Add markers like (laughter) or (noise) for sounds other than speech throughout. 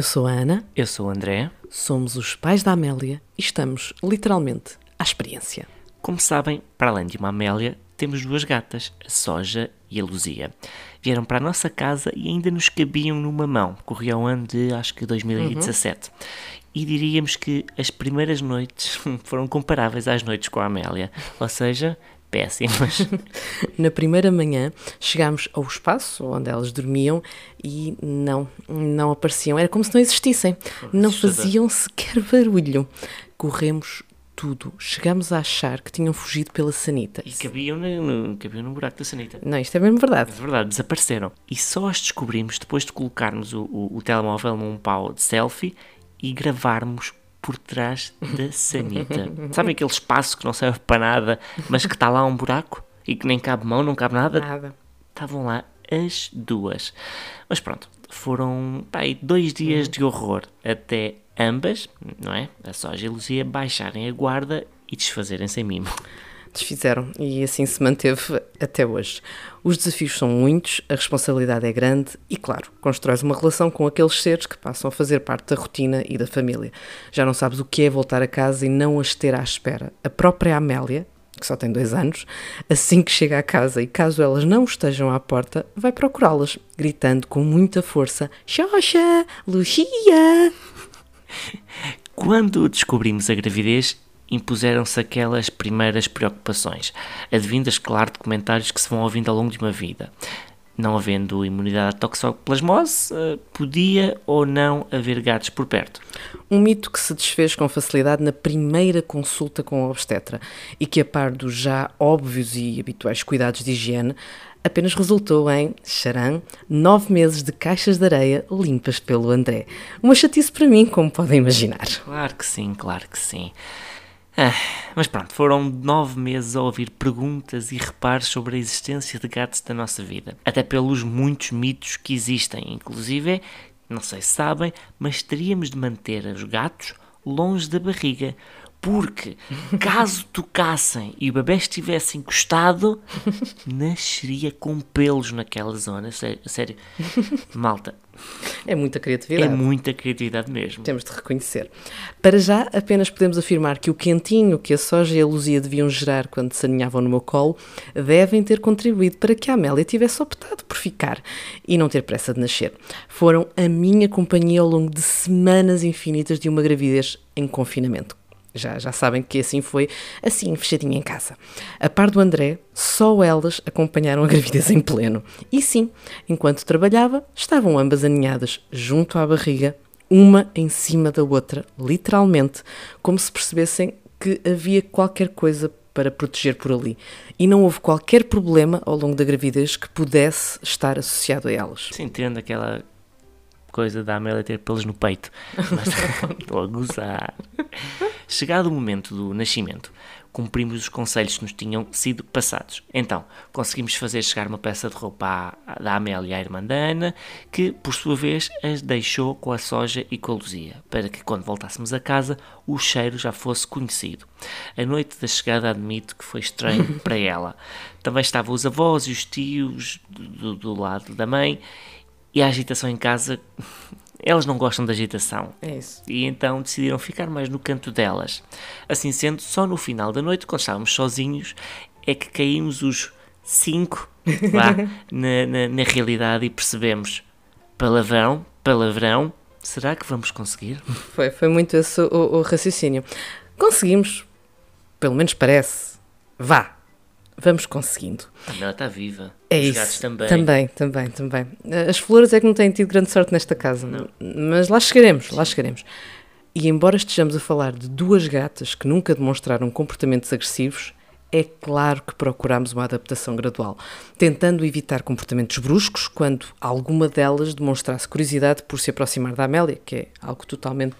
Eu sou a Ana, Eu sou o André. somos os pais da Amélia e estamos, literalmente, à experiência. Como sabem, para além de uma Amélia, temos duas gatas, a Soja e a Luzia. Vieram para a nossa casa e ainda nos cabiam numa mão. Corria o ano de, acho que, 2017. E diríamos que as primeiras noites (laughs) foram comparáveis às noites com a Amélia. Ou seja, péssimas. (laughs) Na primeira manhã chegámos ao espaço onde elas dormiam e não, não apareciam. Era como se não existissem. Não faziam sequer barulho. Corremos tudo. Chegámos a achar que tinham fugido pela sanita. E cabiam no, no, cabiam no buraco da sanita. Não, isto é mesmo verdade. É verdade, desapareceram. E só as descobrimos depois de colocarmos o, o, o telemóvel num pau de selfie e gravarmos por trás da (laughs) sanita. Sabem aquele espaço que não serve para nada, mas que está lá um buraco e que nem cabe mão, não cabe nada? Nada. Estavam lá as duas. Mas pronto, foram pá, dois dias de horror até ambas, não é? A Soja e a Luzia baixarem a guarda e desfazerem-se em mimo. Desfizeram e assim se manteve até hoje. Os desafios são muitos, a responsabilidade é grande e, claro, constróis uma relação com aqueles seres que passam a fazer parte da rotina e da família. Já não sabes o que é voltar a casa e não as ter à espera. A própria Amélia, que só tem dois anos, assim que chega à casa e caso elas não estejam à porta, vai procurá-las, gritando com muita força: Xoxa, Lucia! Quando descobrimos a gravidez, impuseram-se aquelas primeiras preocupações, advindas, claro, de comentários que se vão ouvindo ao longo de uma vida. Não havendo imunidade à toxoplasmose, eh, podia ou não haver gatos por perto. Um mito que se desfez com facilidade na primeira consulta com a obstetra e que, a par dos já óbvios e habituais cuidados de higiene, apenas resultou em, charam, nove meses de caixas de areia limpas pelo André. Uma chatice para mim, como podem imaginar. Claro que sim, claro que sim. Ah, mas pronto, foram nove meses a ouvir perguntas e reparos sobre a existência de gatos da nossa vida. Até pelos muitos mitos que existem. Inclusive, não sei se sabem, mas teríamos de manter os gatos longe da barriga. Porque, caso tocassem e o bebê estivesse encostado, nasceria com pelos naquela zona. Sério, sério. malta, É muita é criatividade. muita criatividade mesmo. Temos de reconhecer. Para já, apenas podemos afirmar que o quentinho que a soja e a luzia deviam gerar quando se aninhavam no meu colo devem ter contribuído para que a Amélia tivesse optado por ficar e não ter pressa de nascer. Foram a minha companhia ao longo de semanas infinitas de uma gravidez em confinamento. Já, já sabem que assim foi, assim, fechadinha em casa. A par do André, só elas acompanharam a gravidez em pleno. E sim, enquanto trabalhava, estavam ambas aninhadas junto à barriga, uma em cima da outra, literalmente, como se percebessem que havia qualquer coisa para proteger por ali. E não houve qualquer problema ao longo da gravidez que pudesse estar associado a elas. Se entende aquela coisa da Amélia ter pelos no peito. Mas (laughs) (laughs) estou a gozar. Chegado o momento do nascimento, cumprimos os conselhos que nos tinham sido passados. Então, conseguimos fazer chegar uma peça de roupa à, da Amélia à irmã da Ana, que, por sua vez, as deixou com a soja e com a luzia, para que, quando voltássemos a casa, o cheiro já fosse conhecido. A noite da chegada admito que foi estranho (laughs) para ela. Também estavam os avós e os tios do, do lado da mãe, e a agitação em casa, (laughs) elas não gostam de agitação. É isso. E então decidiram ficar mais no canto delas. Assim sendo, só no final da noite, quando estávamos sozinhos, é que caímos os cinco (laughs) vá, na, na, na realidade e percebemos: palavrão, palavrão, será que vamos conseguir? Foi, foi muito esse o, o raciocínio. Conseguimos, pelo menos parece. Vá, vamos conseguindo. A Mela está viva. É Os isso. gatos também. Também, também, também. As flores é que não têm tido grande sorte nesta casa, mas lá chegaremos, lá chegaremos. E embora estejamos a falar de duas gatas que nunca demonstraram comportamentos agressivos, é claro que procuramos uma adaptação gradual, tentando evitar comportamentos bruscos quando alguma delas demonstrasse curiosidade por se aproximar da Amélia, que é algo totalmente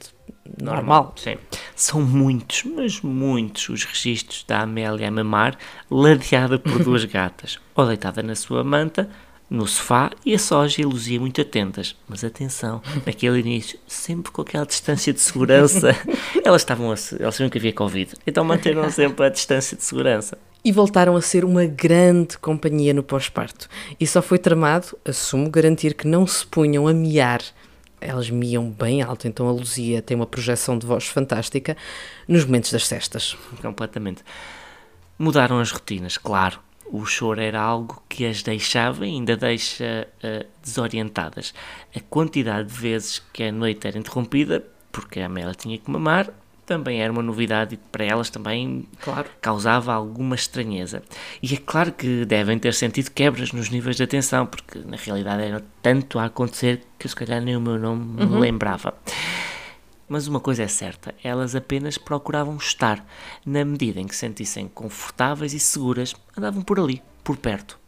normal. Sim. São muitos, mas muitos os registros da Amélia a mamar, ladeada por (laughs) duas gatas, ou deitada na sua manta, no sofá, e a soja e a luzia muito atentas. Mas atenção, naquele início, sempre com aquela distância de segurança. (laughs) elas estavam a, elas sabiam que havia Covid, então manteram (laughs) sempre a distância de segurança. e voltaram a ser uma grande companhia no pós-parto. E só foi tramado, assumo, garantir que não se punham a miar Elas miam bem alto, então a Luzia tem uma projeção de voz fantástica nos momentos das cestas. Completamente. Mudaram as rotinas, claro. O choro era algo que as deixava e ainda deixa uh, desorientadas. A quantidade de vezes que a noite era interrompida, porque a Amélia tinha que mamar, também era uma novidade e para elas também claro. causava alguma estranheza. E é claro que devem ter sentido quebras nos níveis de atenção, porque na realidade era tanto a acontecer que se calhar nem o meu nome uhum. me lembrava. Mas uma coisa é certa, elas apenas procuravam estar, na medida em que se sentissem confortáveis e seguras, andavam por ali, por perto.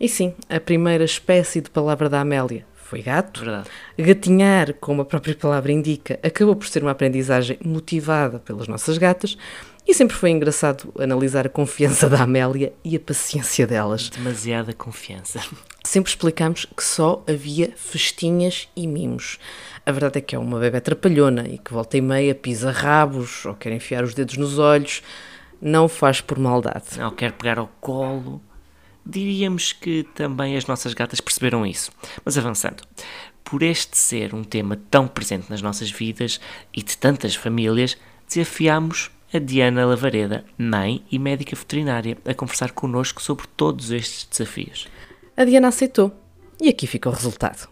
E sim, a primeira espécie de palavra da Amélia foi gato. Verdade. Gatinhar, como a própria palavra indica, acabou por ser uma aprendizagem motivada pelas nossas gatas e sempre foi engraçado analisar a confiança da Amélia e a paciência delas. Demasiada confiança. Sempre explicamos que só havia festinhas e mimos. A verdade é que é uma bebê trapalhona e que volta e meia pisa rabos ou quer enfiar os dedos nos olhos. Não faz por maldade. Não quer pegar ao colo Diríamos que também as nossas gatas perceberam isso. Mas avançando, por este ser um tema tão presente nas nossas vidas e de tantas famílias, desafiámos a Diana Lavareda, mãe e médica veterinária, a conversar connosco sobre todos estes desafios. A Diana aceitou e aqui fica o resultado.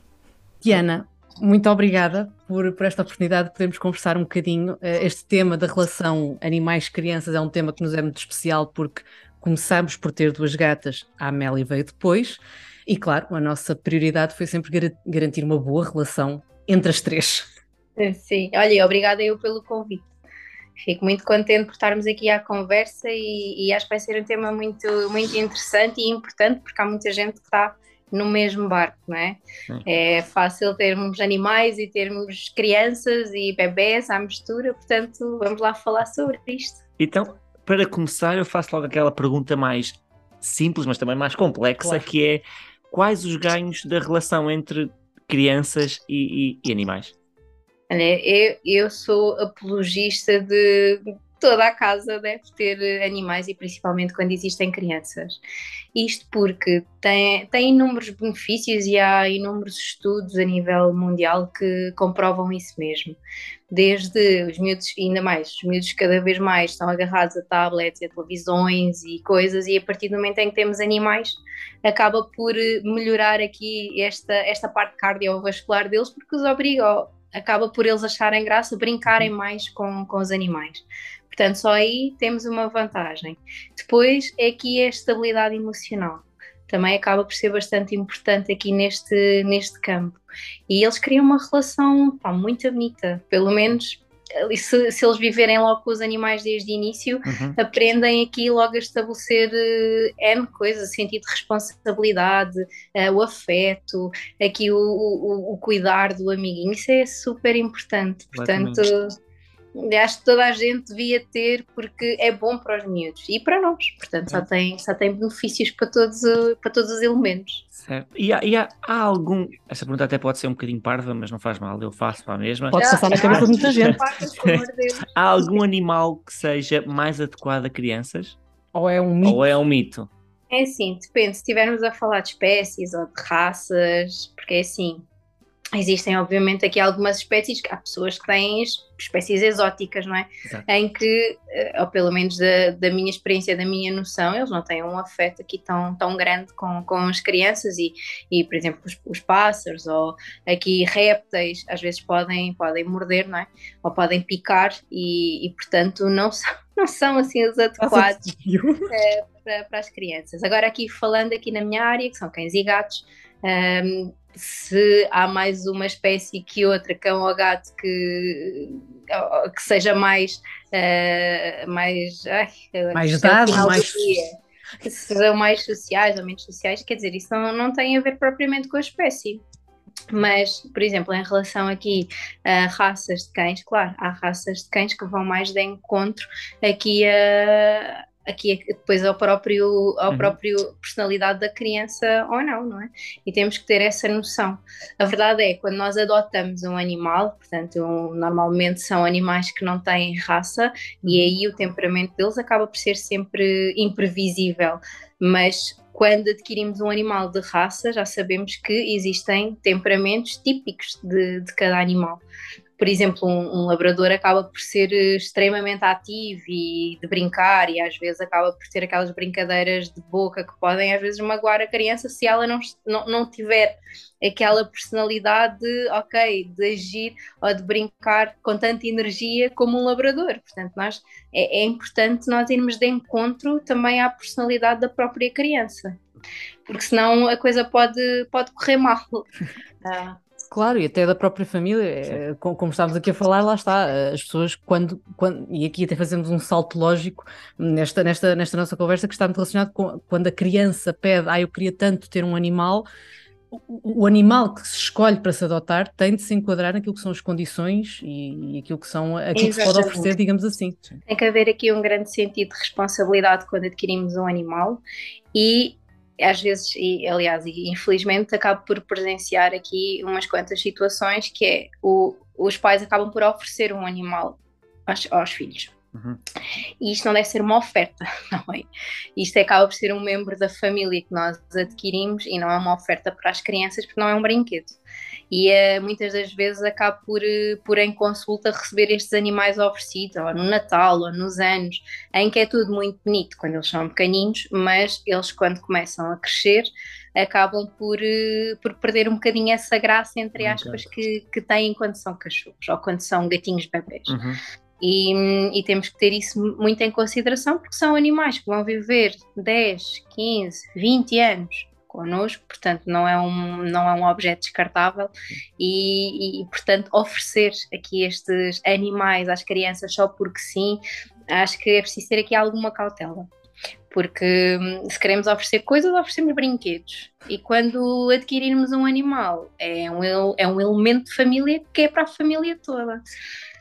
Diana, muito obrigada por, por esta oportunidade de podermos conversar um bocadinho. Eh, este tema da relação animais-crianças é um tema que nos é muito especial porque começámos por ter duas gatas, a Amélia veio depois, e claro, a nossa prioridade foi sempre gar garantir uma boa relação entre as três. (laughs) Sim, olha, obrigada eu pelo convite. Fico muito contente por estarmos aqui à conversa e, e acho que vai ser um tema muito, muito interessante e importante porque há muita gente que está no mesmo barco, não é? Sim. É fácil termos animais e termos crianças e bebés à mistura, portanto, vamos lá falar sobre isto. Então, para começar, eu faço logo aquela pergunta mais simples, mas também mais complexa, claro. que é quais os ganhos da relação entre crianças e, e, e animais? Olha, eu, eu sou apologista de toda a casa deve ter animais e principalmente quando existem crianças. Isto porque tem, tem inúmeros benefícios e há inúmeros estudos a nível mundial que comprovam isso mesmo. Desde os miúdos, ainda mais, os miúdos cada vez mais estão agarrados a tablets, a televisões e coisas, e a partir do momento em que temos animais, acaba por melhorar aqui esta, esta parte cardiovascular deles, porque os obriga, acaba por eles acharem graça, brincarem uhum. mais com, com os animais. Portanto, só aí temos uma vantagem. Depois é aqui a estabilidade emocional. Também acaba por ser bastante importante aqui neste, neste campo. E eles criam uma relação pá, muito bonita, pelo menos se, se, eles viverem logo com os animais desde o início, uhum. aprendem aqui logo a estabelecer uh, N coisas, sentido de responsabilidade, uh, o afeto, aqui o, o, o, cuidar do amiguinho, isso é super importante. Portanto, acho que toda a gente devia ter porque é bom para os miúdos e para nós, portanto só tem, só tem benefícios para todos, para todos os elementos. Certo. E, há, e há, há, algum, essa pergunta até pode ser um bocadinho parva, mas não faz mal, eu faço para a mesma. Pode passar na cabeça de muita gente. há algum animal que seja mais adequado a crianças? Ou é um mito? Ou é um mito? É assim, depende, se estivermos a falar de espécies ou de raças, porque é assim, Existem, obviamente, aqui algumas espécies, há pessoas que têm espécies exóticas, não é? Exato. Em que, eh, ou pelo menos da, da, minha experiência, da minha noção, eles não têm um afeto aqui tão, tão grande com, com as crianças e, e por exemplo, os, os pássaros ou aqui répteis, às vezes podem, podem morder, não é? Ou podem picar e, e portanto, não (laughs) são, não são assim os adequados é, para, para as crianças. Agora, aqui falando aqui na minha área, que são cães e gatos, um, se há mais uma espécie que outra, cão ou gato, que, que seja mais. Uh, mais. Ai, mais dado, mais. Que sejam mais sociais ou menos sociais, quer dizer, isso não, não tem a ver propriamente com a espécie. Mas, por exemplo, em relação aqui a raças de cães, claro, há raças de cães que vão mais de encontro aqui a aqui é depois ao próprio, ao uhum. próprio personalidade da criança ou não, não é? E temos que ter essa noção. A verdade é, quando nós adotamos um animal, portanto, um, normalmente são animais que não têm raça, e uhum. aí o temperamento deles acaba por ser sempre imprevisível, mas Quando adquirimos um animal de raça, já sabemos que existem temperamentos típicos de, de cada animal por exemplo, um, um, labrador acaba por ser eh, extremamente ativo e de brincar, e às vezes acaba por ter aquelas brincadeiras de boca que podem às vezes magoar a criança se ela não, não, não tiver aquela personalidade de, ok, de agir ou de brincar com tanta energia como um labrador. Portanto, nós, é, é importante nós irmos de encontro também à personalidade da própria criança porque senão a coisa pode, pode correr mal. (laughs) Ah. Claro, e até da própria família, eh, como, estávamos aqui a falar, lá está, eh, as pessoas quando, quando, e aqui até fazemos um salto lógico nesta, nesta, nesta nossa conversa que está muito relacionado com quando a criança pede, ah, eu queria tanto ter um animal, o, o animal que se escolhe para se adotar tem de se enquadrar naquilo que são as condições e, e aquilo que são aquilo Exatamente. que se pode oferecer, digamos assim. Tem que haver aqui um grande sentido de responsabilidade quando adquirimos um animal e às vezes, e aliás, e infelizmente, acabo por presenciar aqui umas quantas situações que é o, os pais acabam por oferecer um animal aos, aos filhos. Uhum. E isto não deve ser uma oferta, (laughs) não é? Isto acaba por ser um membro da família que nós adquirimos e não é uma oferta para as crianças porque não é um brinquedo e uh, muitas das vezes acabo por, uh, por em consulta receber estes animais oferecidos, ou no Natal, ou nos anos, em que é tudo muito bonito quando eles são pequeninos, mas eles quando começam a crescer acabam por, uh, por perder um bocadinho essa graça, entre aspas, que, que têm quando são cachorros, ou quando são gatinhos bebês. Uhum. E, e, temos que ter isso muito em consideração porque são animais que vão viver 10, 15, 20 anos connosco, portanto não é um, não é um objeto descartável e, e, portanto oferecer aqui estes animais às crianças só porque sim, acho que é preciso ter aqui alguma cautela. Porque hum, se queremos oferecer coisas, oferecemos brinquedos. E quando adquirirmos um animal, é um, é um elemento de família que é para a família toda.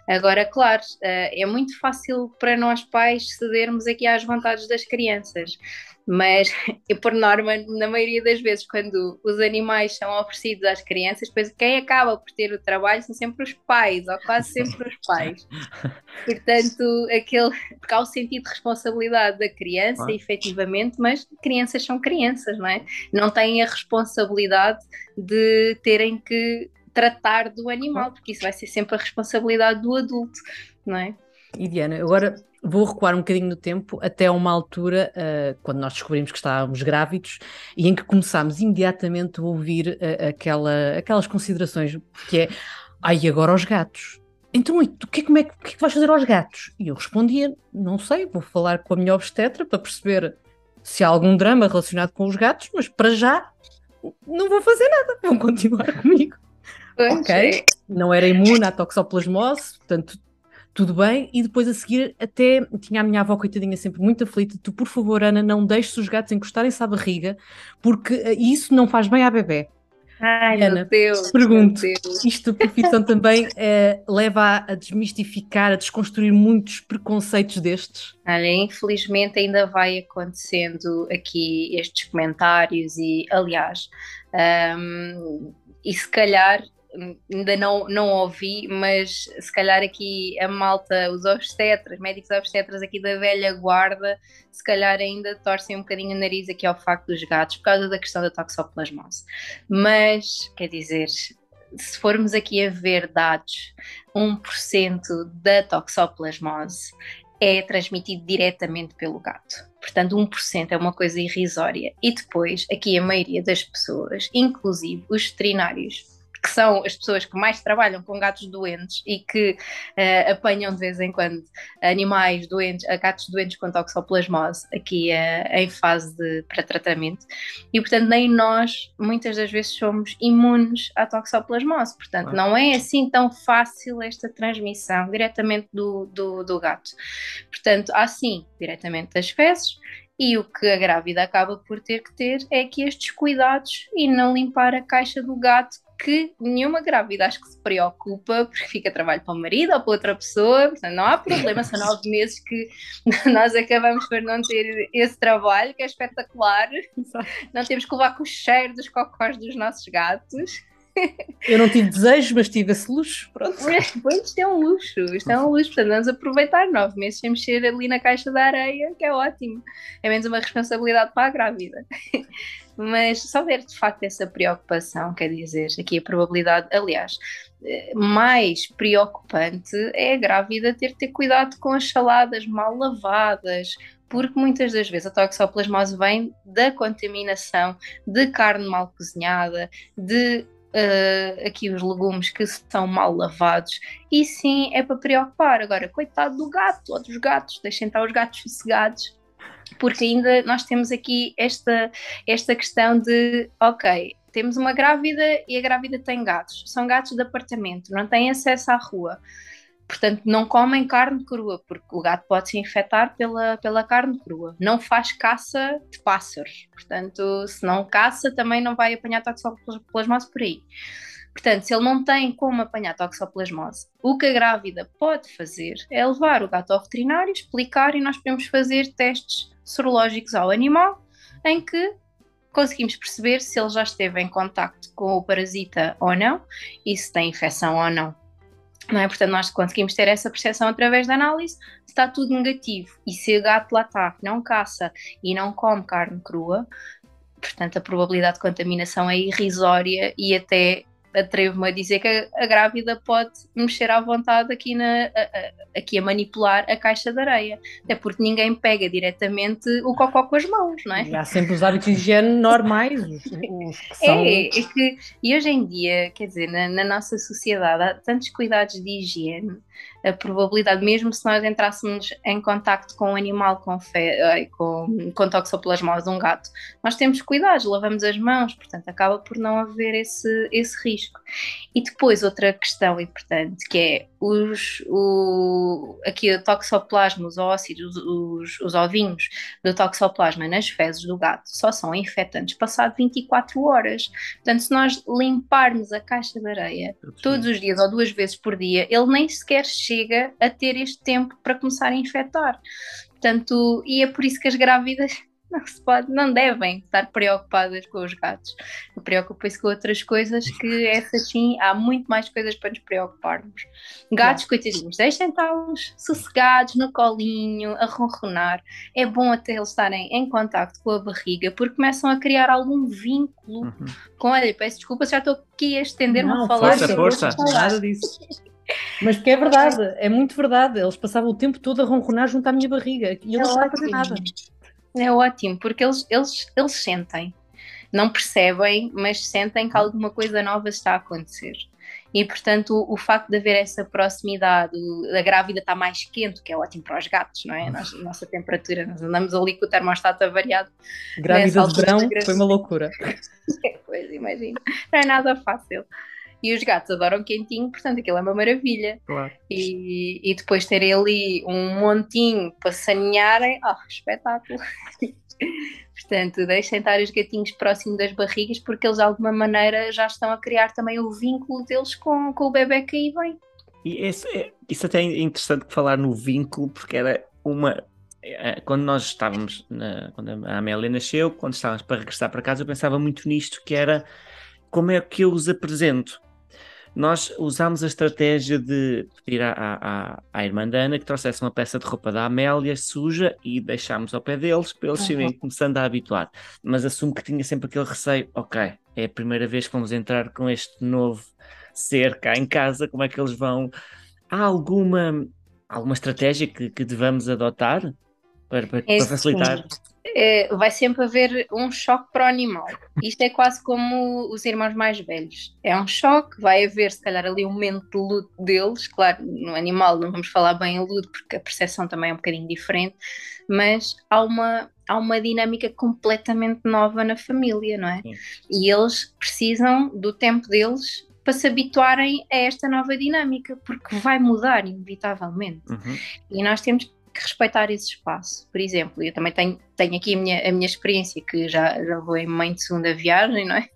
Agora, claro, eh, é muito fácil para nós pais cedermos aqui às vontades das crianças mas (laughs) eu, por norma, na maioria das vezes, quando os animais são oferecidos às crianças, depois quem acaba por ter o trabalho são sempre os pais, ou quase sempre os pais. (laughs) Portanto, aquele, porque há o sentido de responsabilidade da criança, ah. efetivamente, mas crianças são crianças, não é? Não têm a responsabilidade de terem que tratar do animal, porque isso vai ser sempre a responsabilidade do adulto, não é? E Diana, agora vou recuar um bocadinho no tempo até uma altura uh, quando nós descobrimos que estávamos grávidos e em que começámos imediatamente a ouvir uh, aquela, aquelas considerações que é ai, agora os gatos. Então, e tu, que, como é, que, que é que vais fazer aos gatos? E eu respondia, não sei, vou falar com a minha obstetra para perceber se há algum drama relacionado com os gatos, mas para já não vou fazer nada, vão continuar (laughs) comigo. Ok, é. não era imune à toxoplasmose, portanto tudo bem, e depois a seguir até tinha a minha avó coitadinha sempre muito aflita, tu por favor Ana não deixes os gatos encostarem-se à barriga, porque eh, isso não faz bem à bebê. Ai, Ana, meu Deus, pergunto, meu Deus. isto a profissão também é, leva a, a, desmistificar, a desconstruir muitos preconceitos destes? Olha, infelizmente ainda vai acontecendo aqui estes comentários e, aliás, um, e se calhar ainda não, não ouvi, mas se calhar aqui a malta, os obstetras, médicos obstetras aqui da velha guarda, se calhar ainda torcem um bocadinho o nariz aqui ao facto dos gatos por causa da questão da toxoplasmose. Mas, quer dizer, se formos aqui a ver dados, 1% da toxoplasmose é transmitido diretamente pelo gato. Portanto, 1% é uma coisa irrisória. E depois, aqui a maioria das pessoas, inclusive os veterinários, que são as pessoas que mais trabalham com gatos doentes e que uh, apanham de vez em quando animais doentes, gatos doentes com toxoplasmose aqui uh, em fase de pré-tratamento e portanto nem nós muitas das vezes somos imunes à toxoplasmose, portanto ah. não é assim tão fácil esta transmissão diretamente do, do, do gato. Portanto, há sim diretamente das fezes e o que a grávida acaba por ter que ter é que estes cuidados e não limpar a caixa do gato que nenhuma grávida acho que se preocupa porque fica trabalho para o marido ou para outra pessoa, portanto não há problema, são (laughs) nove meses que (laughs) nós acabamos por não ter esse trabalho que é espetacular, não temos que levar com o cheiro dos cocós dos nossos gatos. Eu não tive desejos, mas tive esse luxo. Pronto. (laughs) Pois, isto é um luxo, isto é um luxo. Portanto, vamos aproveitar nove meses sem mexer ali na caixa da areia, que é ótimo. É menos uma responsabilidade para a grávida. Mas se houver de facto essa preocupação, quer dizer, aqui a probabilidade, aliás, eh, mais preocupante é a grávida ter de ter cuidado com as saladas mal lavadas, porque muitas das vezes a toxoplasmose vem da contaminação de carne mal cozinhada, de uh, aqui os legumes que são mal lavados, e sim é para preocupar. Agora, coitado do gato ou dos gatos, deixem estar os gatos sossegados porque ainda nós temos aqui esta, esta questão de, ok, temos uma grávida e a grávida tem gatos, são gatos de apartamento, não têm acesso à rua. Portanto, não comem carne crua, porque o gato pode se infectar pela, pela carne crua. Não faz caça de pássaros. Portanto, se não caça, também não vai apanhar toxoplasmose por aí. Portanto, se ele não tem como apanhar toxoplasmose, o que a grávida pode fazer é levar o gato ao veterinário, explicar e nós podemos fazer testes sorológicos ao animal, em que conseguimos perceber se ele já esteve em contacto com o parasita ou não e se tem infecção ou não. não é? Portanto, nós conseguimos ter essa percepção através da análise, se está tudo negativo e se o gato lá está, não caça e não come carne crua, portanto a probabilidade de contaminação é irrisória e até atrevo-me a dizer que a, a, grávida pode mexer à vontade aqui, na, a, a, aqui a manipular a caixa de areia. Até porque ninguém pega diretamente o cocó com as mãos, não é? E há sempre os hábitos de higiene normais, os, os (laughs) que são... É, é que, e hoje em dia, quer dizer, na, na nossa sociedade há tantos cuidados de higiene a probabilidade, mesmo se nós entrássemos em contacto com um animal com, fe... com, com toxoplasmose, um gato, nós temos cuidados, lavamos as mãos, portanto acaba por não haver esse, esse risco. E depois outra questão importante que é os, o, aqui o toxoplasma, os ócidos, os, os ovinhos do toxoplasma nas fezes do gato só são infectantes passado 24 horas. Portanto, se nós limparmos a caixa de areia todos os dias ou duas vezes por dia, ele nem sequer chega a ter este tempo para começar a infectar. Portanto, e é por isso que as grávidas não se pode, não devem estar preocupadas com os gatos. Preocupem-se com outras coisas que essa sim, há muito mais coisas para nos preocuparmos. Gatos, coitadinhos, deixem estar-los sossegados no colinho, a ronronar. É bom até eles estarem em contacto com a barriga, porque começam a criar algum vínculo uhum. com. Olha, peço desculpa, já estou aqui a estender-me a falar. Força, força, nada disso. Mas porque é verdade, é muito verdade. Eles passavam o tempo todo a ronronar junto à minha barriga e eu não estava a fazer nada. É ótimo, porque eles, eles, eles sentem. Não percebem, mas sentem que alguma coisa nova está a acontecer. E, portanto, o, facto de haver essa proximidade, a grávida está mais quente, que é ótimo para os gatos, não é? A nossa, temperatura, nós andamos ali com o termostato avariado. Grávida de verão foi uma loucura. (laughs) pois, imagino. Não é nada fácil. E os gatos adoram quentinho, portanto aquilo é uma maravilha. Claro. E, e depois terem ali um montinho para sanearem, oh, espetáculo. (laughs) portanto, deixem estar os gatinhos próximo das barrigas, porque eles de alguma maneira já estão a criar também o vínculo deles com, com o bebê que aí vem. E esse, é, isso até é interessante falar no vínculo, porque era uma. É, quando nós estávamos, na, quando a Amélia nasceu, quando estávamos para regressar para casa, eu pensava muito nisto, que era como é que eu os apresento nós usámos a estratégia de pedir à, à, à irmã da Ana que trouxesse uma peça de roupa da Amélia suja e deixámos ao pé deles para eles irem uhum. começando a habituar. Mas assumo que tinha sempre aquele receio: ok, é a primeira vez que vamos entrar com este novo ser cá em casa, como é que eles vão. Há alguma, alguma estratégia que, que devamos adotar para, para, é para facilitar? Sim é, vai sempre haver um choque para o animal. Isto é quase como os irmãos mais velhos. É um choque, vai haver se calhar ali um momento de luto deles. Claro, no animal não vamos falar bem em luto porque a percepção também é um bocadinho diferente, mas há uma, há uma dinâmica completamente nova na família, não é? Sim. E eles precisam do tempo deles para se habituarem a esta nova dinâmica, porque vai mudar inevitavelmente. Uhum. E nós temos que respeitar esse espaço. Por exemplo, eu também tenho, tenho aqui a minha, a minha experiência, que já, já vou em mãe de segunda viagem, não é?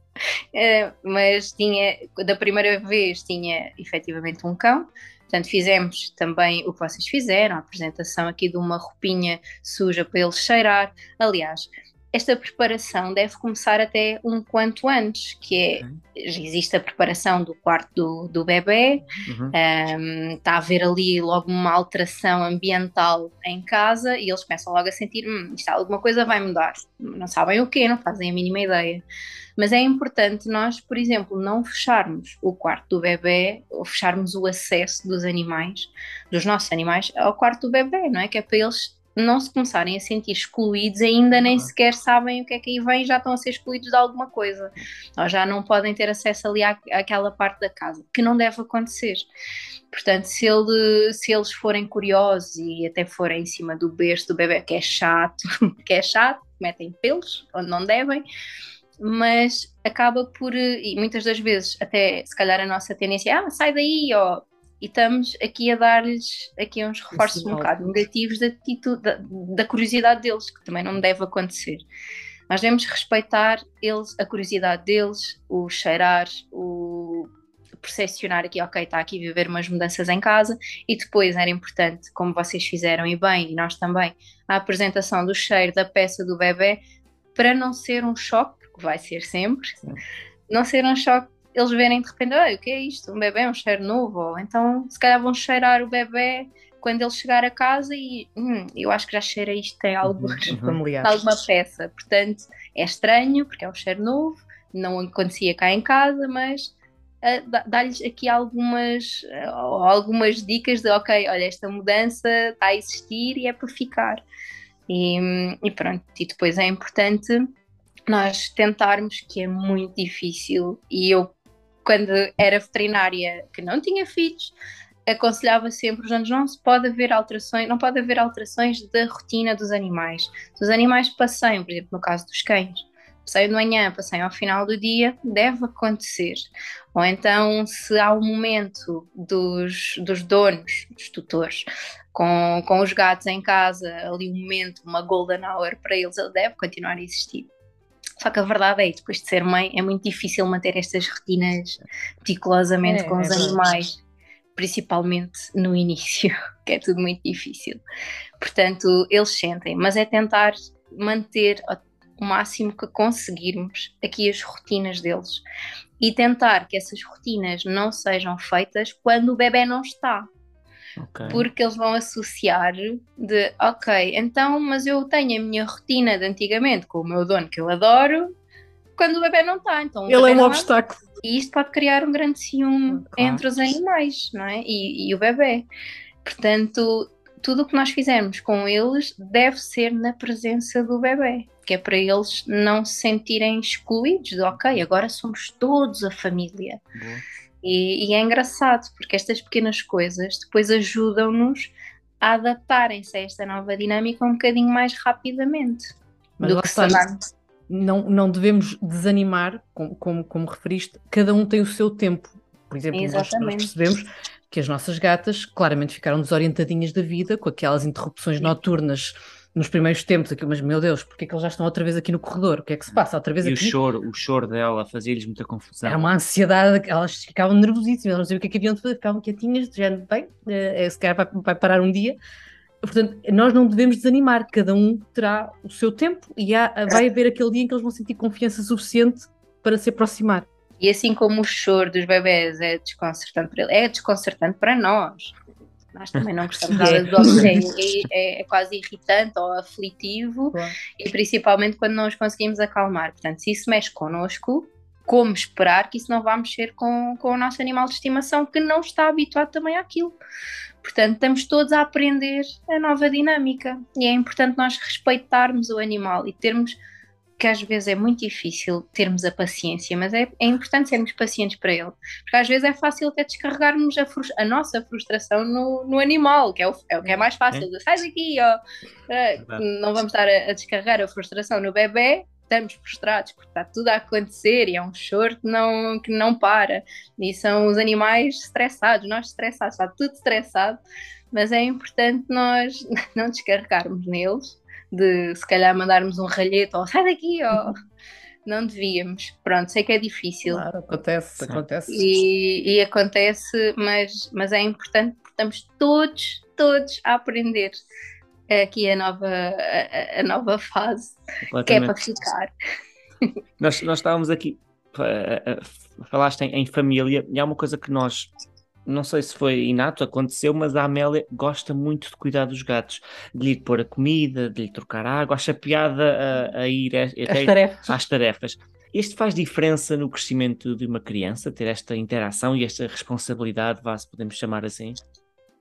é? (laughs) mas tinha, da primeira vez tinha efetivamente um cão, portanto fizemos também o que vocês fizeram, a apresentação aqui de uma roupinha suja para ele cheirar. Aliás, esta preparação deve começar até um quanto antes, que é, existe a preparação do quarto do, do bebê, uhum. um, está a haver ali logo uma alteração ambiental em casa e eles começam logo a sentir, hum, isto alguma coisa vai mudar, não sabem o quê, não fazem a mínima ideia. Mas é importante nós, por exemplo, não fecharmos o quarto do bebê ou fecharmos o acesso dos animais, dos nossos animais, ao quarto do bebê, não é? Que é para eles não se começarem a sentir excluídos, ainda nem sequer sabem o que é que aí vem, já estão a ser excluídos de alguma coisa. Ou já não podem ter acesso ali à, àquela parte da casa, que não deve acontecer. Portanto, se, ele, se eles forem curiosos e até forem em cima do berço do bebê, que é chato, (laughs) que é chato, metem pelos onde não devem, mas acaba por, e muitas das vezes, até se calhar a nossa tendência é, ah, sai daí, ó, e estamos aqui a dar-lhes aqui uns reforços um bocado negativos da, atitude, da, da, curiosidade deles, que também não deve acontecer. Nós devemos respeitar eles, a curiosidade deles, o cheirar, o percepcionar aqui, ok, está aqui a viver umas mudanças em casa e depois era importante, como vocês fizeram e bem, e nós também, a apresentação do cheiro da peça do bebê para não ser um choque, que vai ser sempre, Sim. não ser um choque eles verem de repente, o que é isto? Um bebê é um cheiro novo? Ou então, se calhar vão cheirar o bebê quando ele chegar a casa e hum, eu acho que já cheira isto tem algo uhum. familiar. (laughs) alguma peça. Portanto, é estranho porque é um cheiro novo, não acontecia cá em casa, mas uh, dá-lhes aqui algumas, uh, algumas dicas de ok, olha, esta mudança está a existir e é para ficar. E, e pronto, e depois é importante nós tentarmos, que é muito difícil, e eu quando era veterinária que não tinha filhos, aconselhava sempre os anos não se pode haver alterações, não pode haver alterações da rotina dos animais. Se os animais passeiam, por exemplo, no caso dos cães, passeiam de manhã, passeiam ao final do dia, deve acontecer. Ou então, se há um momento dos, dos donos, dos tutores, com, com os gatos em casa, ali um momento, uma golden hour para eles, ele deve continuar a existir. Só que a verdade é, depois de ser mãe, é muito difícil manter estas rotinas meticulosamente é, com os é animais, principalmente no início, (laughs) que é tudo muito difícil. Portanto, eles sentem, mas é tentar manter o máximo que conseguirmos aqui as rotinas deles e tentar que essas rotinas não sejam feitas quando o bebê não está. Okay. Porque eles vão associar de, ok, então, mas eu tenho a minha rotina de antigamente com o meu dono que eu adoro, quando o bebê não está. Então, Ele é um obstáculo. E isto pode criar um grande ciúme claro. entre os animais, não é? E, e o bebê. Portanto, tudo o que nós fizermos com eles deve ser na presença do bebê, que é para eles não se sentirem excluídos de ok, agora somos todos a família. Boa. E, e é engraçado, porque estas pequenas coisas depois ajudam-nos a adaptarem-se a esta nova dinâmica um bocadinho mais rapidamente. Mas do que não, não devemos desanimar, como, como, como referiste, cada um tem o seu tempo. Por exemplo, nós, nós, percebemos que as nossas gatas claramente ficaram desorientadinhas da vida, com aquelas interrupções noturnas nos primeiros tempos, aqui, mas meu Deus, porque é que eles já estão outra vez aqui no corredor? O que é que se passa? Outra vez e aqui? o choro, o choro dela fazia-lhes muita confusão. Era uma ansiedade, elas ficavam nervosíssimas, elas não sabiam o que é que haviam de fazer, ficavam quietinhas, já bem, é, se calhar vai, vai parar um dia. Portanto, nós não devemos desanimar, cada um terá o seu tempo e há, vai haver aquele dia em que eles vão sentir confiança suficiente para se aproximar. E assim como o choro dos bebés é desconcertante para ele, é desconcertante para nós nós também não gostamos nada do oxigênio, é, é, quase irritante ou aflitivo, claro. e principalmente quando não os conseguimos acalmar. Portanto, se isso mexe connosco, como esperar que isso não vá mexer com, com o nosso animal de estimação que não está habituado também àquilo? Portanto, estamos todos a aprender a nova dinâmica e é importante nós respeitarmos o animal e termos que às vezes é muito difícil termos a paciência, mas é, é importante sermos pacientes para ele. Porque às vezes é fácil até descarregarmos a, a nossa frustração no, no animal, que é o, é o, que é mais fácil. É. Sai daqui, ó. Uh, não vamos estar a, a, descarregar a frustração no bebê, estamos frustrados porque está tudo a acontecer e é um choro que não, que não para. E são os animais estressados, nós estressados, está tudo estressado, mas é importante nós (laughs) não descarregarmos neles de se calhar mandarmos um ralhete ou sai daqui ou não devíamos. Pronto, sei que é difícil. Claro, acontece, acontece. E, e, acontece, mas, mas é importante porque estamos todos, todos a aprender aqui a nova, a, a nova fase que é para ficar. Nós, nós estávamos aqui, falaste em, em família, e há uma coisa que nós não sei se foi inato, aconteceu, mas a Amélia gosta muito de cuidar dos gatos, de lhe pôr a comida, de lhe trocar água, acha piada a, a ir a, a, tarefas. às tarefas. Isto faz diferença no crescimento de uma criança, ter esta interação e esta responsabilidade, vá, se podemos chamar assim?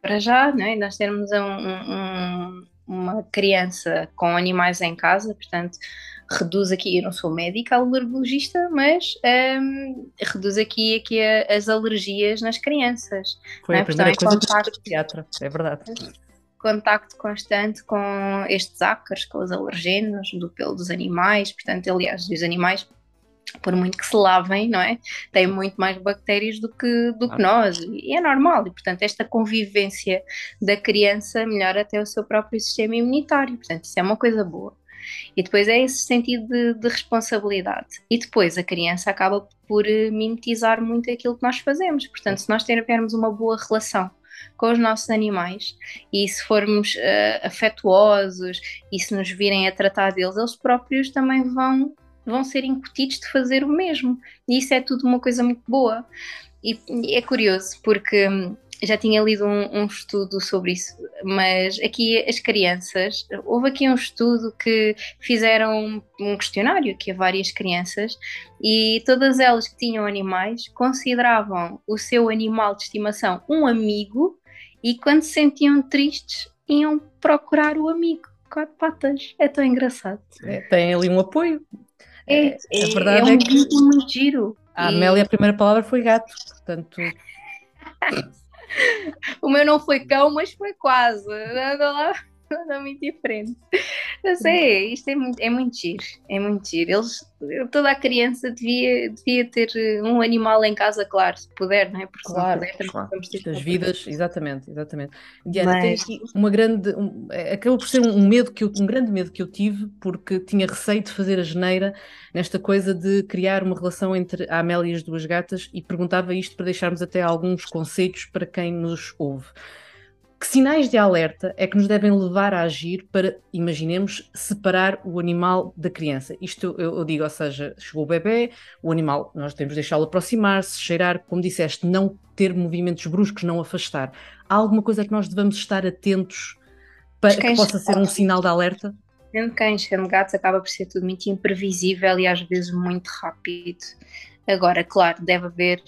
Para já, né, nós termos um, um, uma criança com animais em casa, portanto, reduz aqui, eu não sou médica alergologista, mas um, reduz aqui, aqui a, as alergias nas crianças. Foi a primeira coisa contacto, que pediatra, é verdade. Contacto constante com estes ácaros, com os alergenos do pelo dos animais, portanto, aliás, dos animais por muito que se lavem, não é? Tem muito mais bactérias do que, do que nós, e é normal, e portanto esta convivência da criança melhora até o seu próprio sistema imunitário, portanto isso é uma coisa boa. E depois é esse sentido de, de responsabilidade. E depois a criança acaba por eh, mimetizar muito aquilo que nós fazemos. Portanto, se nós tivermos uma boa relação com os nossos animais e se formos uh, afetuosos e se nos virem a tratar deles, eles próprios também vão vão ser incutidos de fazer o mesmo. E isso é tudo uma coisa muito boa. E, e é curioso porque hum, já tinha lido um, um, estudo sobre isso, mas aqui as crianças, houve aqui um estudo que fizeram um questionário aqui a várias crianças e todas elas que tinham animais consideravam o seu animal de estimação um amigo e quando se sentiam tristes iam procurar o amigo. Quatro patas, é tão engraçado. É, tem ali um apoio. É, é, é, a verdade é, é que muito giro. A Amélia, a primeira palavra foi gato, portanto. (laughs) (laughs) o meu não foi cão, mas foi quase. Anda lá é muito diferente. Eu sei, isto é muito, é muito giro, é muito giro. Eles, toda a criança devia, devia ter um animal em casa, claro, se puder, não é? Porque claro, se puder, claro. vamos ter as vidas, exatamente, exatamente. Diana, Mas... tem aqui uma grande, um, é, acabou por ser um medo que eu, um grande medo que eu tive, porque tinha receio de fazer a geneira nesta coisa de criar uma relação entre a Amélia e as duas gatas e perguntava isto para deixarmos até alguns conceitos para quem nos ouve. Que sinais de alerta é que nos devem levar a agir para, imaginemos, separar o animal da criança? Isto eu, eu digo, ou seja, chegou o bebê, o animal, nós temos de deixá-lo aproximar-se, cheirar, como disseste, não ter movimentos bruscos, não afastar. Há alguma coisa que nós devemos estar atentos para que possa ser um sinal de alerta? Sendo cães, sendo gatos, acaba por ser tudo muito imprevisível e às vezes muito rápido. Agora, claro, deve haver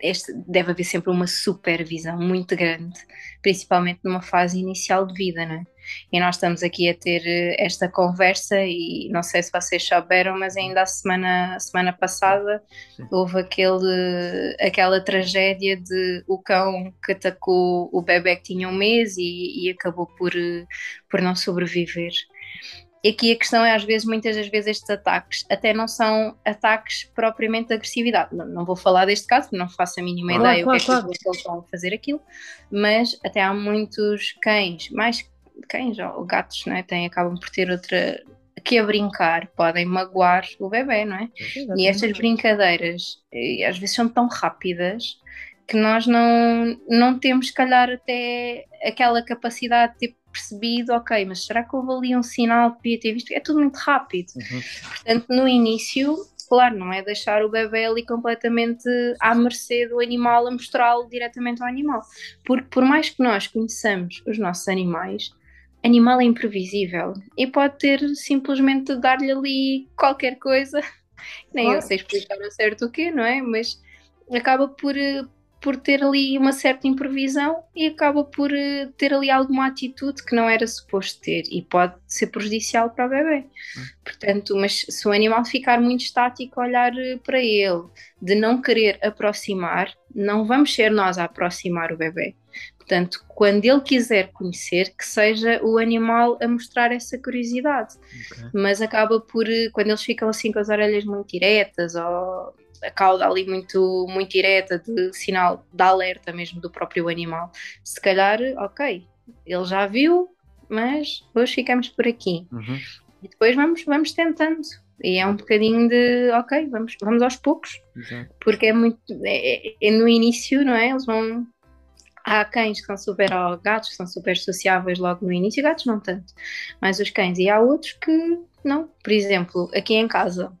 este, deve haver sempre uma supervisão muito grande, principalmente numa fase inicial de vida, não é? E nós estamos aqui a ter eh, esta conversa e não sei se vocês souberam, mas ainda a semana, a semana passada Sim. houve aquele, aquela tragédia de o cão que atacou o bebê que tinha um mês e, e acabou por, eh, por não sobreviver. E aqui a questão é, às vezes, muitas das vezes, estes ataques até não são ataques propriamente de agressividade. Não, não vou falar deste caso, porque não faço a mínima claro, ideia claro, o que é que eles vão fazer aquilo, mas até há muitos cães, mais cães ou gatos, não é? Têm, acabam por ter outra. que a brincar podem magoar o bebê, não é? E estas brincadeiras, eh, às vezes, são tão rápidas que nós não, não temos, se calhar, até aquela capacidade tipo, percebido, ok, mas será que houve ali um sinal que devia ter visto? É tudo muito rápido. Uhum. Portanto, no início, claro, não é deixar o bebê ali completamente à mercê do animal a mostrá-lo diretamente ao animal. Porque por mais que nós conheçamos os nossos animais, animal é imprevisível e pode ter simplesmente dar-lhe ali qualquer coisa, (laughs) nem claro. eu sei explicar certo o quê, não é? Mas acaba por, por ter ali uma certa imprevisão e acaba por uh, ter ali alguma atitude que não era suposto ter e pode ser prejudicial para o bebê. Hum. Portanto, mas se o animal ficar muito estático a olhar uh, para ele, de não querer aproximar, não vamos ser nós a aproximar o bebê. Portanto, quando ele quiser conhecer, que seja o animal a mostrar essa curiosidade. Okay. Mas acaba por, uh, quando eles ficam assim com as orelhas muito diretas ou a cauda ali muito, muito direta de sinal de alerta mesmo do próprio animal. Se calhar, ok, ele já viu, mas hoje ficamos por aqui. Uhum. E depois vamos, vamos tentando. E é um bocadinho de, ok, vamos, vamos aos poucos. Porque é muito, é, é, no início, não é? Eles vão há cães que são super, ou gatos que são super sociáveis logo no início, gatos não tanto, mas os cães, e há outros que não. Por exemplo, aqui em casa,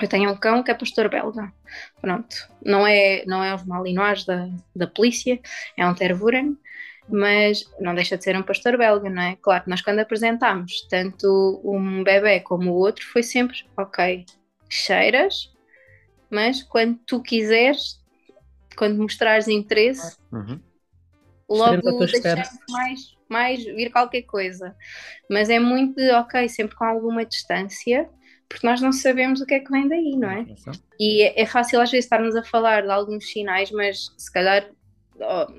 eu tenho um cão que é pastor belga. Pronto, não é, não é os malinois da, da polícia, é um tervuren, mas não deixa de ser um pastor belga, não é? Claro que nós quando apresentámos tanto um bebê como o outro foi sempre, ok, cheiras, mas quando tu quiseres, quando mostrares interesse, uhum. logo deixamos mais, mais vir qualquer coisa. Mas é muito ok, sempre com alguma distância, porque nós não sabemos o que é que vem daí, não é? E é, é fácil às vezes estarmos a falar de alguns sinais, mas se calhar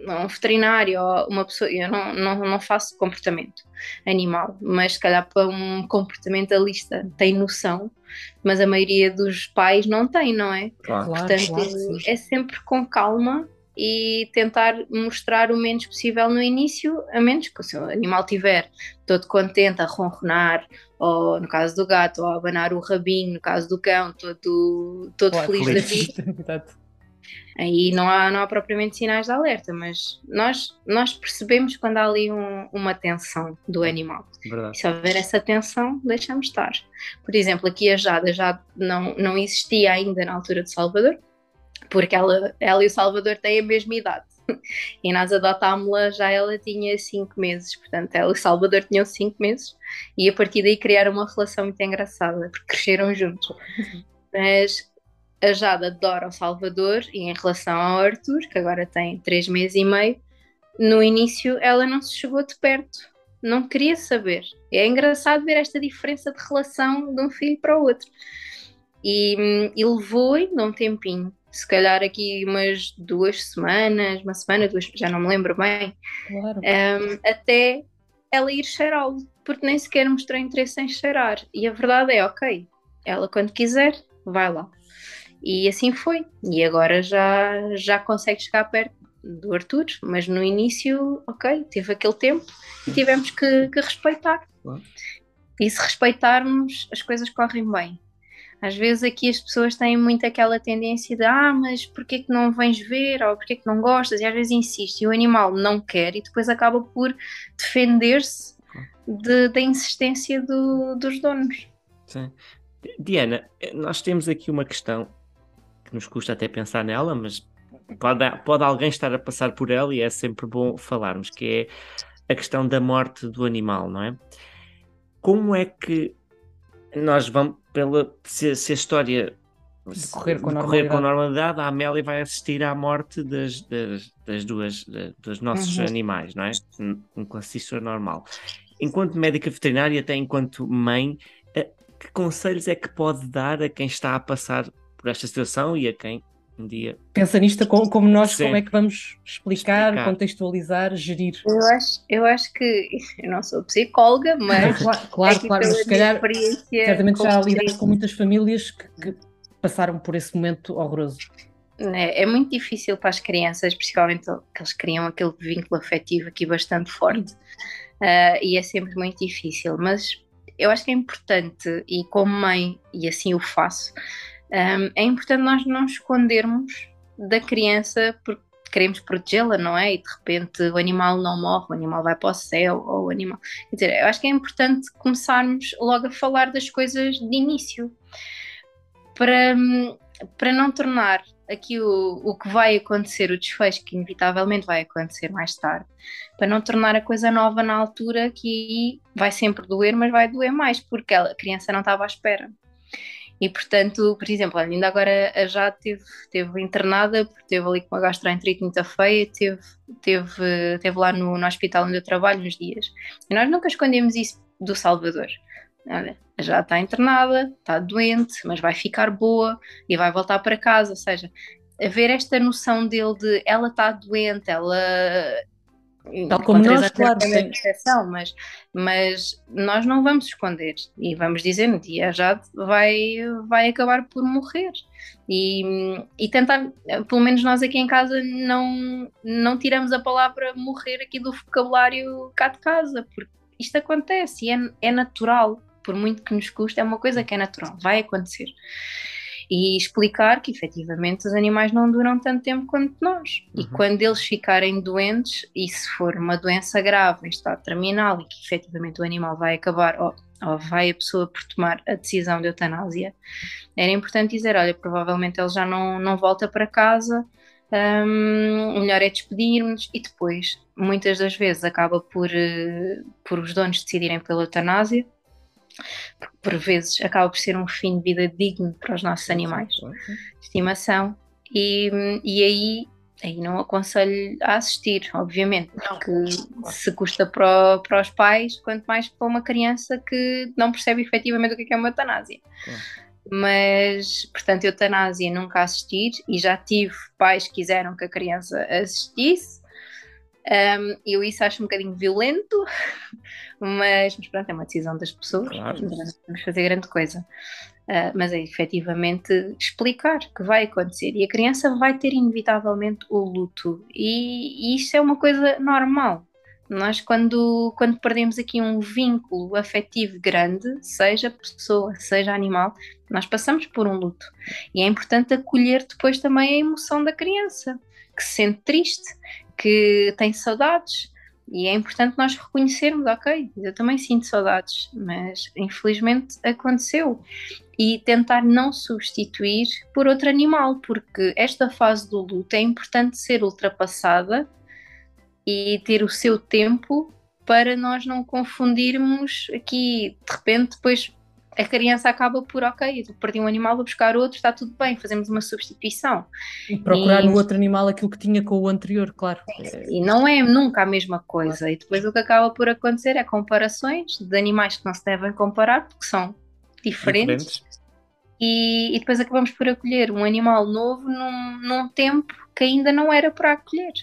um veterinário ou uma pessoa, eu não, não, não faço comportamento animal, mas se calhar para um comportamentalista tem noção, mas a maioria dos pais não tem, não é? Claro, Portanto, claro, é sempre com calma e tentar mostrar o menos possível no início, a menos que o seu animal estiver todo contente a ronronar, ou no caso do gato, ou a abanar o rabinho, no caso do cão, todo, todo feliz da vida. (laughs) Aí não há, não há propriamente sinais de alerta, mas nós, nós percebemos quando há ali um, uma tensão do animal. Verdade. Se houver essa tensão, deixamos estar. Por exemplo, aqui a Jada já não, não existia ainda na altura de Salvador, porque ela, ela e o Salvador têm a mesma idade. (laughs) E nós adotámos-la já ela tinha 5 meses, portanto ela e o Salvador tinham 5 meses e a partir daí criaram uma relação muito engraçada, porque cresceram juntos. Uhum. Mas a Jade adora o Salvador e em relação ao Arthur, que agora tem 3 meses e meio, no início ela não se chegou de perto, não queria saber. É engraçado ver esta diferença de relação de um filho para o outro. E, e levou ainda um tempinho se calhar aqui umas duas semanas, uma semana, duas, já não me lembro bem, claro. um, até ela ir cheirá-lo, porque nem sequer mostrou interesse em cheirar. E a verdade é, ok, ela quando quiser, vai lá. E assim foi. E agora já, já consegue chegar perto do Arthur, mas no início, ok, teve aquele tempo e tivemos que, que respeitar. Claro. E se respeitarmos, as coisas correm bem. Às vezes aqui as pessoas têm muito aquela tendência de ah, mas porquê que não vens ver ou porquê que não gostas? E às vezes insiste e o animal não quer e depois acaba por defender-se de, da insistência do, dos donos. Sim. Diana, nós temos aqui uma questão que nos custa até pensar nela, mas pode, pode alguém estar a passar por ela e é sempre bom falarmos, que é a questão da morte do animal, não é? Como é que nós vamos, pela, se, se a história decorrer com, decorrer com normalidade, a Amélia vai assistir à morte das, das, das duas, dos nossos uhum. animais, não é? Um classista normal. Enquanto médica veterinária, até enquanto mãe, eh, que conselhos é que pode dar a quem está a passar por esta situação e a quem um dia. Pensa nisto como, como nós, Sim. como é que vamos explicar, explicar, contextualizar, gerir? Eu acho, eu acho que eu não sou psicóloga, mas. claro, claro, é claro mas se calhar certamente já lidar com muitas famílias que, que, passaram por esse momento horroroso. É, é, muito difícil para as crianças, principalmente que eles criam aquele vínculo afetivo aqui bastante forte, uh, e é sempre muito difícil, mas eu acho que é importante, e como mãe, e assim o faço, um, é importante nós não escondermos da criança porque queremos protegê-la, não é? E de repente o animal não morre, o animal vai para o céu, ou o animal. Quer dizer, eu acho que é importante começarmos logo a falar das coisas de início para, para não tornar aqui o, o que vai acontecer, o desfecho que inevitavelmente vai acontecer mais tarde, para não tornar a coisa nova na altura que vai sempre doer, mas vai doer mais, porque a criança não estava à espera. E portanto, por exemplo, ainda agora a Jade teve, teve internada porque teve ali com uma gastroenterite muito feia, teve, teve, teve lá no, no hospital onde eu trabalho uns dias. E nós nunca escondemos isso do Salvador. Olha, já está internada, está doente, mas vai ficar boa e vai voltar para casa. Ou seja, haver esta noção dele de ela está doente, ela Tal como nós, claro, percepção, mas, mas nós não vamos esconder. E vamos dizer no dia já vai, vai acabar por morrer. E, e tentar, pelo menos nós aqui em casa não, não tiramos a palavra morrer aqui do vocabulário cá de casa, porque isto acontece e é, é natural, por muito que nos custe, é uma coisa que é natural, vai acontecer. E explicar que efetivamente os animais não duram tanto tempo quanto nós. Uhum. E quando eles ficarem doentes, e se for uma doença grave, em estado terminal, e que efetivamente o animal vai acabar, ou, ou vai a pessoa por tomar a decisão de eutanásia, era importante dizer: olha, provavelmente ele já não, não volta para casa. Um, melhor é despedirmos e depois, muitas das vezes, acaba por, uh, por os donos decidirem pela eutanásia, porque por vezes acaba por ser um fim de vida digno para os nossos animais. de estimação, e, e aí, aí não aconselho a assistir, obviamente, porque se custa para, para os pais, quanto mais para uma criança que não percebe efetivamente o que é, é uma eutanásia. Mas, portanto, eutanásia nunca assistir e já tive pais que quiseram que a criança assistisse um, eu isso acho um bocadinho violento, (laughs) mas, mas pronto, é uma decisão das pessoas, claro. não podemos fazer grande coisa. Uh, mas é efetivamente explicar que vai acontecer e a criança vai ter inevitavelmente o luto, e, e isso é uma coisa normal. Nós, quando, quando perdemos aqui um vínculo afetivo grande, seja pessoa, seja animal, nós passamos por um luto. E é importante acolher depois também a emoção da criança, que se sente triste, que tem saudades e é importante nós reconhecermos, ok, eu também sinto saudades, mas infelizmente aconteceu. E tentar não substituir por outro animal, porque esta fase do luto é importante ser ultrapassada e ter o seu tempo para nós não confundirmos aqui, de repente, depois a criança acaba por, ok, eu perdi um animal, vou buscar outro, está tudo bem, fazemos uma substituição. E procurar e, no outro animal aquilo que tinha com o anterior, claro. E não é nunca a mesma coisa. Claro. E depois o que acaba por acontecer é comparações de animais que não se devem comparar, porque são diferentes. diferentes. E, e, depois acabamos por acolher um animal novo num, num tempo que ainda não era para acolher.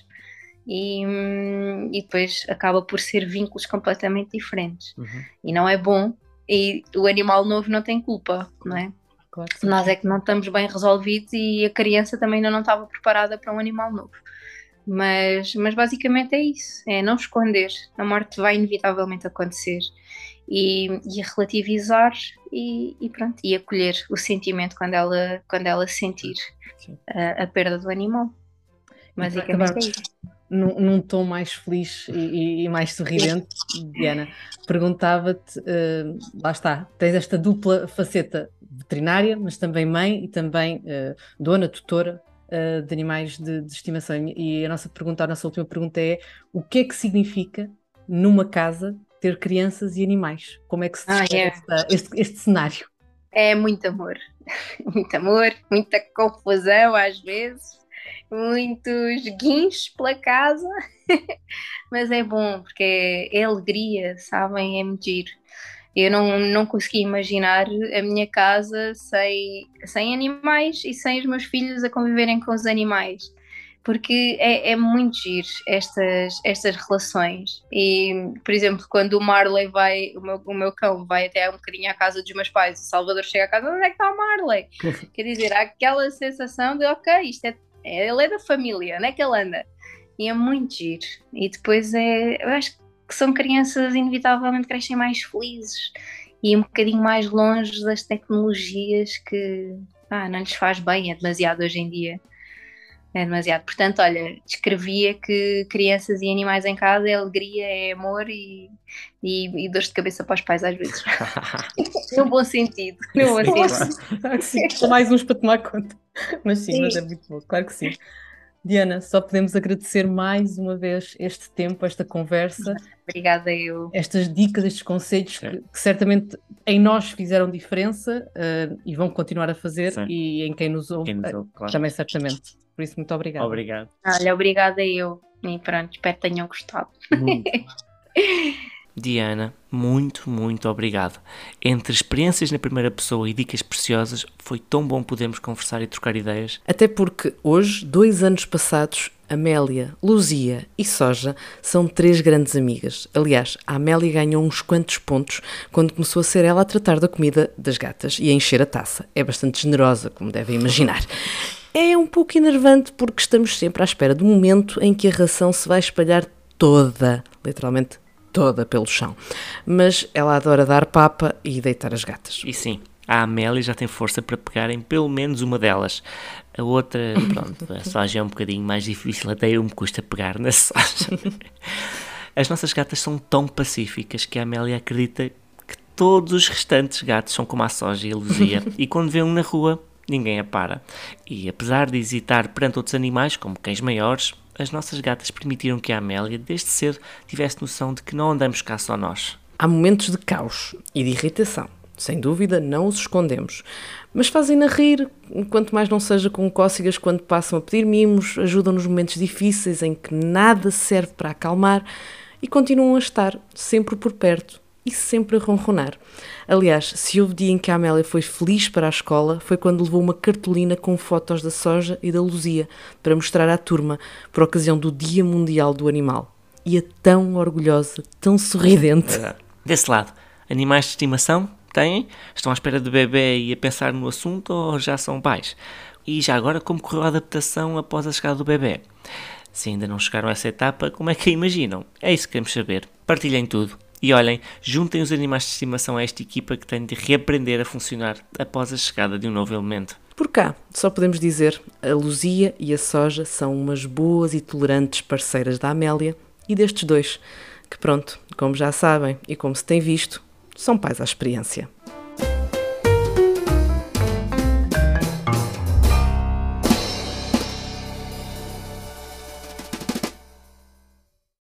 E, hum, e depois acaba por ser vínculos completamente diferentes. Uhum. E não é bom e o animal novo não tem culpa, não é? Claro Nós é que não estamos bem resolvidos e a criança também ainda não estava preparada para um animal novo. Mas, mas basicamente é isso: é não esconder. A morte vai inevitavelmente acontecer e, e relativizar e, e, pronto, e acolher o sentimento quando ela, quando ela sentir a, a perda do animal. Basicamente é isso num, num tom mais feliz e, e mais sorridente, Diana, perguntava-te, uh, lá está, tens esta dupla faceta veterinária, mas também mãe e também uh, dona, tutora uh, de animais de, de, estimação. E a nossa pergunta, a nossa última pergunta é: o que é que significa numa casa ter crianças e animais? Como é que se ah, é. este, este cenário? É muito amor, (laughs) muito amor, muita confusão às vezes, muitos guinchos pela casa, (laughs) mas é bom porque é, alegria, sabem? É medir. Eu não, não consegui imaginar a minha casa sem, sem animais e sem os meus filhos a conviverem com os animais. Porque é, é muito giro estas, estas relações. E, por exemplo, quando o Marley vai, o meu, o meu cão vai até um bocadinho à casa dos meus pais, o Salvador chega a casa, onde é que está o Marley? Quer dizer, há aquela sensação de, ok, isto é ele é da família, onde é que ele anda? E é muito giro. E depois é. Eu acho que são crianças inevitavelmente crescem mais felizes e um bocadinho mais longe das tecnologias que ah, não lhes faz bem, é demasiado hoje em dia. É demasiado. Portanto, olha, descrevia que crianças e animais em casa é alegria, é amor e, e, e dores de cabeça para os pais às vezes. (laughs) no bom sentido. No bom sentido. Claro sim. mais uns para tomar conta. Mas sim, sim, mas é muito bom, claro que sim. Diana, só podemos agradecer mais uma vez este tempo, esta conversa. (laughs) Obrigada, eu. Estas dicas, estes conselhos que, que, certamente em nós fizeram diferença uh, e vão continuar a fazer Sim. e em quem nos ouve, quem nos ouve claro. também certamente. Por isso, muito obrigada. Obrigado. Olha, obrigada eu. E pronto, espero que tenham gostado. (laughs) Diana, muito, muito obrigado. Entre experiências na primeira pessoa e dicas preciosas, foi tão bom podermos conversar e trocar ideias. Até porque hoje, dois anos passados, Amélia, Luzia e Soja são três grandes amigas. Aliás, a Amélia ganhou uns quantos pontos quando começou a ser ela a tratar da comida das gatas e a encher a taça. É bastante generosa, como devem imaginar. É um pouco enervante porque estamos sempre à espera do momento em que a ração se vai espalhar toda, literalmente toda pelo chão. Mas ela adora dar papa e deitar as gatas. E sim, A Amélia já tem força para pegar em pelo menos uma delas. A outra, (laughs) pronto, a soja é um bocadinho mais difícil, até eu me custa pegar na soja. (laughs) As nossas gatas são tão pacíficas que a Amélia acredita que todos os restantes gatos são como a soja e a Luzia, e quando vê um na rua, ninguém a para. E apesar de hesitar perante outros animais, como cães maiores, as nossas gatas permitiram que a Amélia, desde cedo, tivesse noção de que não andamos cá só nós. Há momentos de caos e de irritação. Sem dúvida, não os escondemos. Mas fazem-na rir, quanto mais não seja com cócegas quando passam a pedir mimos, ajudam nos momentos difíceis em que nada serve para acalmar e continuam a estar sempre por perto e sempre a ronronar. Aliás, se houve dia em que a Amélia foi feliz para a escola, foi quando levou uma cartolina com fotos da soja e da Luzia para mostrar à turma por ocasião do Dia Mundial do Animal. E é tão orgulhosa, tão sorridente. É. Desse lado, animais de estimação têm? Estão à espera do bebê e a pensar no assunto ou já são pais? E já agora, como correu a adaptação após a chegada do bebê? Se ainda não chegaram a essa etapa, como é que a imaginam? É isso que queremos saber. Partilhem tudo. E olhem, juntem os animais de estimação a esta equipa que tem de reaprender a funcionar após a chegada de um novo elemento. Por cá, só podemos dizer, a Luzia e a Soja são umas boas e tolerantes parceiras da Amélia e destes dois, que pronto, como já sabem e como se tem visto, são pais à experiência.